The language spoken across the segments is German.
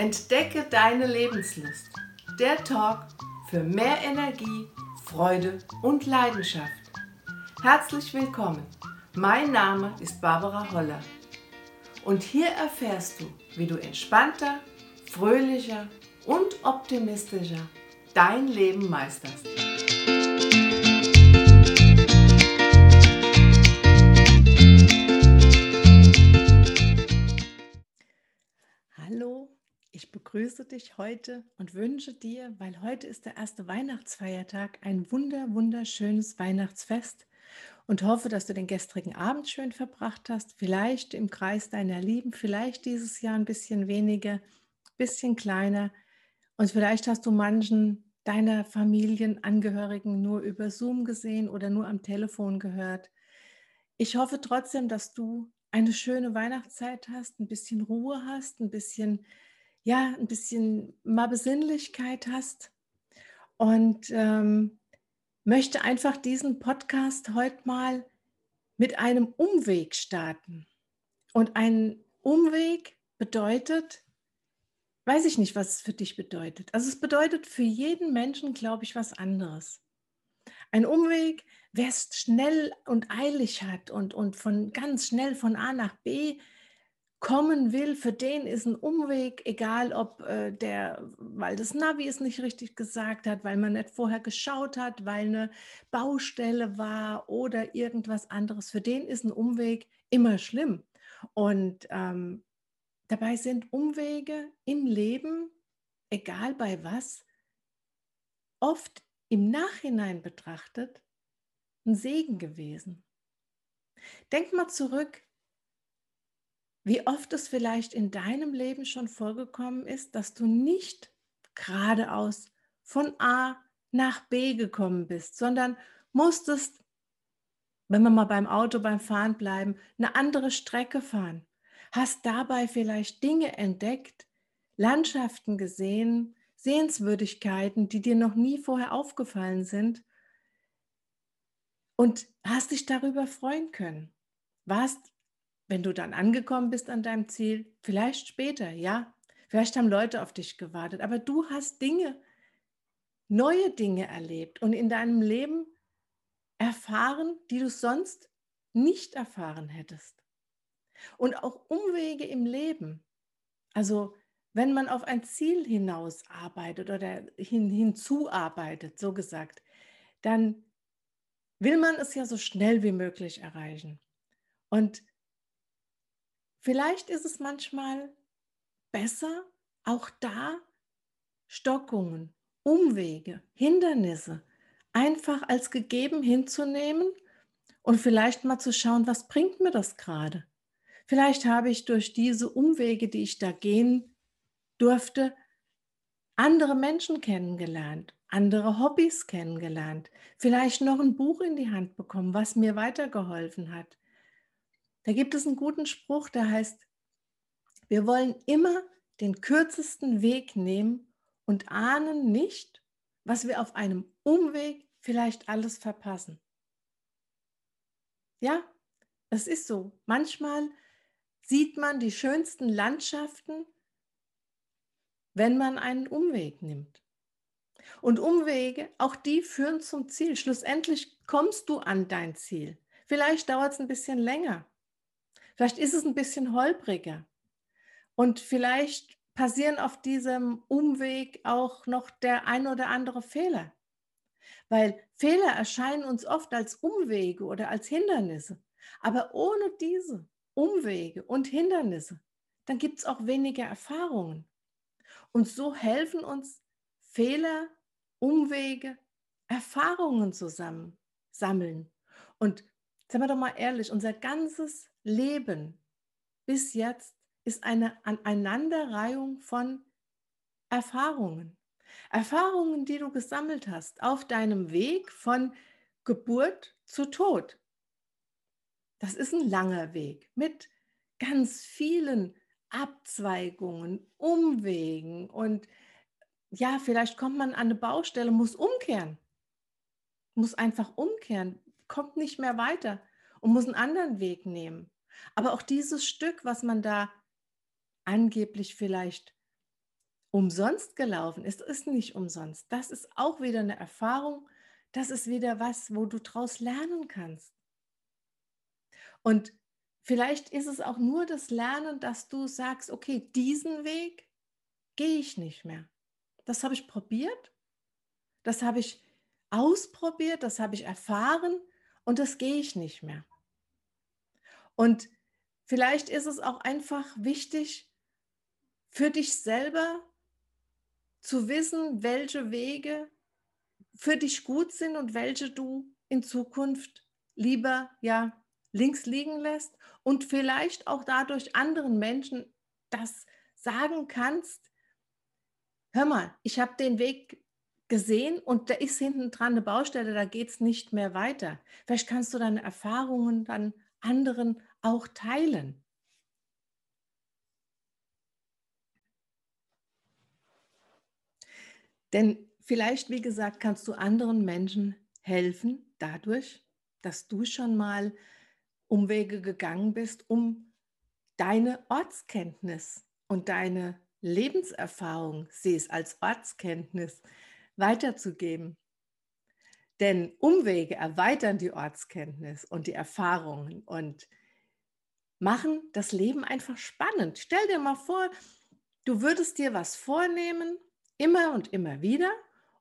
Entdecke deine Lebenslust. Der Talk für mehr Energie, Freude und Leidenschaft. Herzlich willkommen. Mein Name ist Barbara Holler. Und hier erfährst du, wie du entspannter, fröhlicher und optimistischer dein Leben meisterst. Ich begrüße dich heute und wünsche dir, weil heute ist der erste Weihnachtsfeiertag, ein wunder, wunderschönes Weihnachtsfest und hoffe, dass du den gestrigen Abend schön verbracht hast, vielleicht im Kreis deiner Lieben, vielleicht dieses Jahr ein bisschen weniger, ein bisschen kleiner und vielleicht hast du manchen deiner Familienangehörigen nur über Zoom gesehen oder nur am Telefon gehört. Ich hoffe trotzdem, dass du eine schöne Weihnachtszeit hast, ein bisschen Ruhe hast, ein bisschen ja, ein bisschen mal Besinnlichkeit hast und ähm, möchte einfach diesen Podcast heute mal mit einem Umweg starten. Und ein Umweg bedeutet, weiß ich nicht, was es für dich bedeutet. Also es bedeutet für jeden Menschen, glaube ich, was anderes. Ein Umweg, wer es schnell und eilig hat und, und von ganz schnell von A nach B kommen will, für den ist ein Umweg, egal ob äh, der, weil das Navi es nicht richtig gesagt hat, weil man nicht vorher geschaut hat, weil eine Baustelle war oder irgendwas anderes. Für den ist ein Umweg immer schlimm. Und ähm, dabei sind Umwege im Leben, egal bei was, oft im Nachhinein betrachtet ein Segen gewesen. Denk mal zurück, wie oft es vielleicht in deinem Leben schon vorgekommen ist, dass du nicht geradeaus von A nach B gekommen bist, sondern musstest, wenn wir mal beim Auto beim Fahren bleiben, eine andere Strecke fahren. Hast dabei vielleicht Dinge entdeckt, Landschaften gesehen, Sehenswürdigkeiten, die dir noch nie vorher aufgefallen sind und hast dich darüber freuen können. Warst wenn du dann angekommen bist an deinem Ziel, vielleicht später, ja, vielleicht haben Leute auf dich gewartet, aber du hast Dinge, neue Dinge erlebt und in deinem Leben erfahren, die du sonst nicht erfahren hättest. Und auch Umwege im Leben. Also wenn man auf ein Ziel hinaus arbeitet oder hin, hinzuarbeitet, so gesagt, dann will man es ja so schnell wie möglich erreichen. Und Vielleicht ist es manchmal besser, auch da Stockungen, Umwege, Hindernisse einfach als gegeben hinzunehmen und vielleicht mal zu schauen, was bringt mir das gerade? Vielleicht habe ich durch diese Umwege, die ich da gehen durfte, andere Menschen kennengelernt, andere Hobbys kennengelernt, vielleicht noch ein Buch in die Hand bekommen, was mir weitergeholfen hat. Da gibt es einen guten Spruch, der heißt, wir wollen immer den kürzesten Weg nehmen und ahnen nicht, was wir auf einem Umweg vielleicht alles verpassen. Ja, es ist so. Manchmal sieht man die schönsten Landschaften, wenn man einen Umweg nimmt. Und Umwege, auch die führen zum Ziel. Schlussendlich kommst du an dein Ziel. Vielleicht dauert es ein bisschen länger. Vielleicht ist es ein bisschen holpriger. Und vielleicht passieren auf diesem Umweg auch noch der ein oder andere Fehler. Weil Fehler erscheinen uns oft als Umwege oder als Hindernisse. Aber ohne diese Umwege und Hindernisse, dann gibt es auch weniger Erfahrungen. Und so helfen uns Fehler, Umwege, Erfahrungen zusammen sammeln. Und Seien wir doch mal ehrlich, unser ganzes Leben bis jetzt ist eine Aneinanderreihung von Erfahrungen. Erfahrungen, die du gesammelt hast auf deinem Weg von Geburt zu Tod. Das ist ein langer Weg mit ganz vielen Abzweigungen, Umwegen und ja, vielleicht kommt man an eine Baustelle, muss umkehren, muss einfach umkehren, kommt nicht mehr weiter und muss einen anderen Weg nehmen. Aber auch dieses Stück, was man da angeblich vielleicht umsonst gelaufen ist, ist nicht umsonst. Das ist auch wieder eine Erfahrung, das ist wieder was, wo du daraus lernen kannst. Und vielleicht ist es auch nur das Lernen, dass du sagst, okay, diesen Weg gehe ich nicht mehr. Das habe ich probiert, das habe ich ausprobiert, das habe ich erfahren und das gehe ich nicht mehr. Und vielleicht ist es auch einfach wichtig für dich selber zu wissen, welche Wege für dich gut sind und welche du in Zukunft lieber ja links liegen lässt und vielleicht auch dadurch anderen Menschen das sagen kannst, hör mal, ich habe den Weg gesehen und da ist hinten dran eine Baustelle, da geht es nicht mehr weiter. Vielleicht kannst du deine Erfahrungen dann anderen auch teilen. Denn vielleicht, wie gesagt, kannst du anderen Menschen helfen dadurch, dass du schon mal Umwege gegangen bist, um deine Ortskenntnis und deine Lebenserfahrung, sie es als Ortskenntnis, weiterzugeben. Denn Umwege erweitern die Ortskenntnis und die Erfahrungen und machen das Leben einfach spannend. Stell dir mal vor, du würdest dir was vornehmen Immer und immer wieder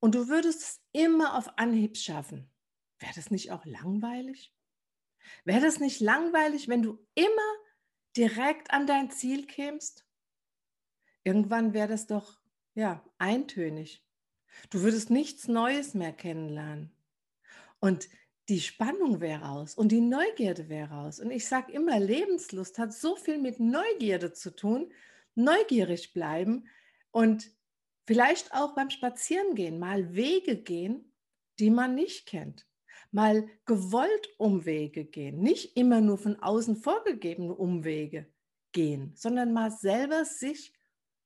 und du würdest es immer auf Anhieb schaffen. Wäre das nicht auch langweilig? Wäre das nicht langweilig, wenn du immer direkt an dein Ziel kämst? Irgendwann wäre das doch, ja, eintönig. Du würdest nichts Neues mehr kennenlernen. Und die Spannung wäre raus und die Neugierde wäre raus. Und ich sage immer, Lebenslust hat so viel mit Neugierde zu tun, neugierig bleiben und Vielleicht auch beim Spazierengehen mal Wege gehen, die man nicht kennt. Mal gewollt Umwege gehen, nicht immer nur von außen vorgegebene Umwege gehen, sondern mal selber sich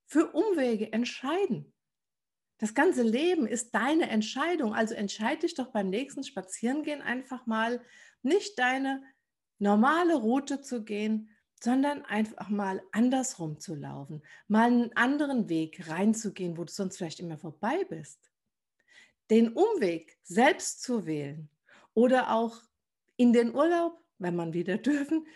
für Umwege entscheiden. Das ganze Leben ist deine Entscheidung, also entscheide dich doch beim nächsten Spazierengehen einfach mal nicht deine normale Route zu gehen, sondern einfach mal andersrum zu laufen, mal einen anderen Weg reinzugehen, wo du sonst vielleicht immer vorbei bist. Den Umweg selbst zu wählen oder auch in den Urlaub, wenn man wieder dürfen,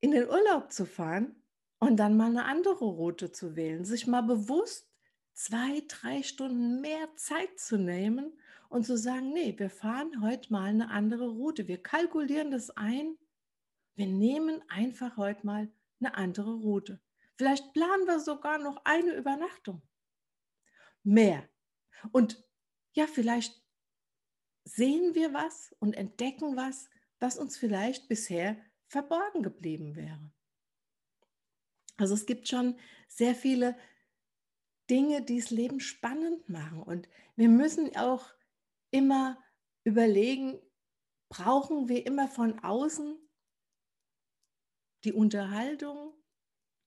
in den Urlaub zu fahren und dann mal eine andere Route zu wählen, sich mal bewusst zwei, drei Stunden mehr Zeit zu nehmen und zu sagen, nee, wir fahren heute mal eine andere Route. Wir kalkulieren das ein wir nehmen einfach heute mal eine andere Route. Vielleicht planen wir sogar noch eine Übernachtung. Mehr. Und ja, vielleicht sehen wir was und entdecken was, was uns vielleicht bisher verborgen geblieben wäre. Also es gibt schon sehr viele Dinge, die das Leben spannend machen. Und wir müssen auch immer überlegen, brauchen wir immer von außen die Unterhaltung,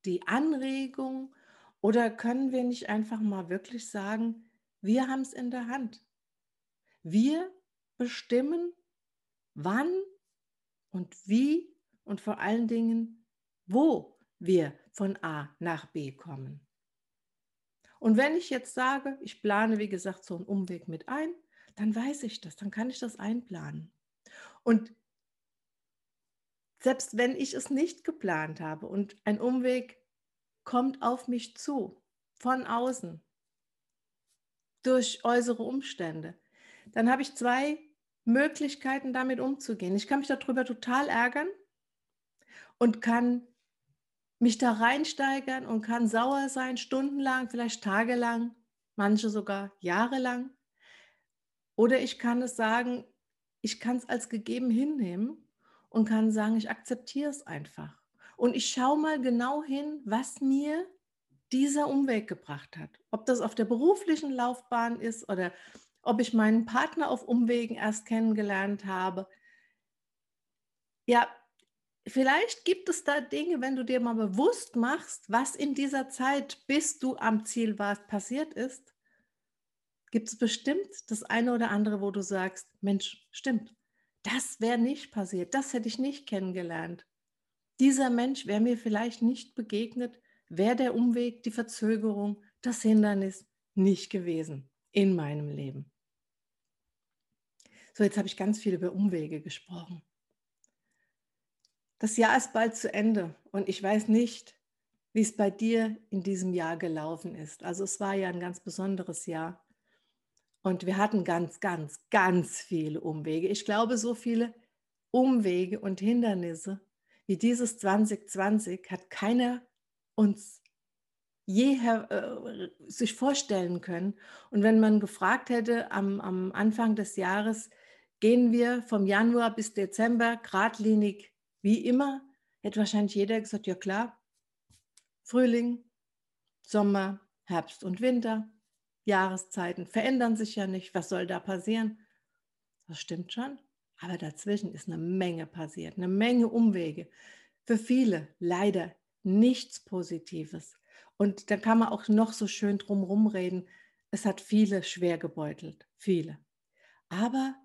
die Anregung oder können wir nicht einfach mal wirklich sagen, wir haben es in der Hand. Wir bestimmen, wann und wie und vor allen Dingen, wo wir von A nach B kommen. Und wenn ich jetzt sage, ich plane, wie gesagt, so einen Umweg mit ein, dann weiß ich das, dann kann ich das einplanen. Und selbst wenn ich es nicht geplant habe und ein Umweg kommt auf mich zu, von außen, durch äußere Umstände, dann habe ich zwei Möglichkeiten, damit umzugehen. Ich kann mich darüber total ärgern und kann mich da reinsteigern und kann sauer sein, stundenlang, vielleicht tagelang, manche sogar jahrelang. Oder ich kann es sagen, ich kann es als gegeben hinnehmen und kann sagen, ich akzeptiere es einfach. Und ich schaue mal genau hin, was mir dieser Umweg gebracht hat. Ob das auf der beruflichen Laufbahn ist oder ob ich meinen Partner auf Umwegen erst kennengelernt habe. Ja, vielleicht gibt es da Dinge, wenn du dir mal bewusst machst, was in dieser Zeit, bis du am Ziel warst, passiert ist, gibt es bestimmt das eine oder andere, wo du sagst, Mensch, stimmt, das wäre nicht passiert, das hätte ich nicht kennengelernt. Dieser Mensch wäre mir vielleicht nicht begegnet, wäre der Umweg, die Verzögerung das Hindernis nicht gewesen in meinem Leben. So, jetzt habe ich ganz viel über Umwege gesprochen. Das Jahr ist bald zu Ende und ich weiß nicht, wie es bei dir in diesem Jahr gelaufen ist. Also es war ja ein ganz besonderes Jahr und wir hatten ganz, ganz, ganz viele Umwege. Ich glaube, so viele Umwege und Hindernisse wie dieses 2020 hat keiner uns je äh, sich vorstellen können. Und wenn man gefragt hätte am, am Anfang des Jahres, gehen wir vom Januar bis Dezember geradlinig wie immer, hätte wahrscheinlich jeder gesagt, ja klar, Frühling, Sommer, Herbst und Winter, Jahreszeiten verändern sich ja nicht, was soll da passieren? Das stimmt schon, aber dazwischen ist eine Menge passiert, eine Menge Umwege. Für viele leider nichts Positives. Und da kann man auch noch so schön drumherum reden. Es hat viele schwer gebeutelt, viele. Aber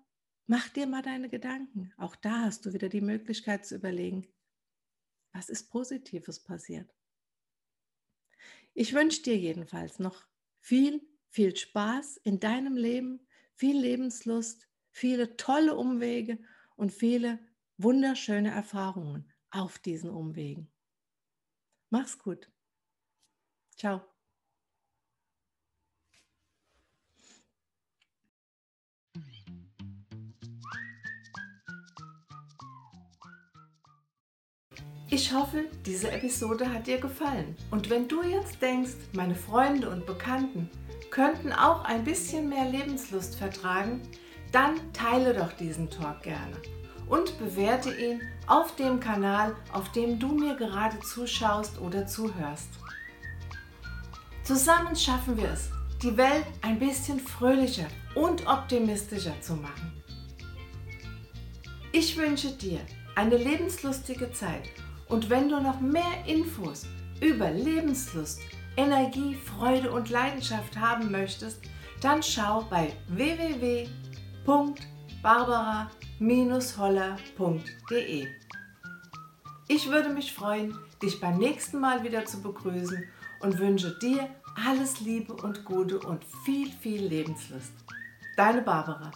Mach dir mal deine Gedanken. Auch da hast du wieder die Möglichkeit zu überlegen, was ist Positives passiert. Ich wünsche dir jedenfalls noch viel, viel Spaß in deinem Leben, viel Lebenslust, viele tolle Umwege und viele wunderschöne Erfahrungen auf diesen Umwegen. Mach's gut. Ciao. Ich hoffe, diese Episode hat dir gefallen. Und wenn du jetzt denkst, meine Freunde und Bekannten könnten auch ein bisschen mehr Lebenslust vertragen, dann teile doch diesen Talk gerne und bewerte ihn auf dem Kanal, auf dem du mir gerade zuschaust oder zuhörst. Zusammen schaffen wir es, die Welt ein bisschen fröhlicher und optimistischer zu machen. Ich wünsche dir eine lebenslustige Zeit und wenn du noch mehr Infos über Lebenslust, Energie, Freude und Leidenschaft haben möchtest, dann schau bei www.barbara-holler.de. Ich würde mich freuen, dich beim nächsten Mal wieder zu begrüßen und wünsche dir alles Liebe und Gute und viel, viel Lebenslust. Deine Barbara.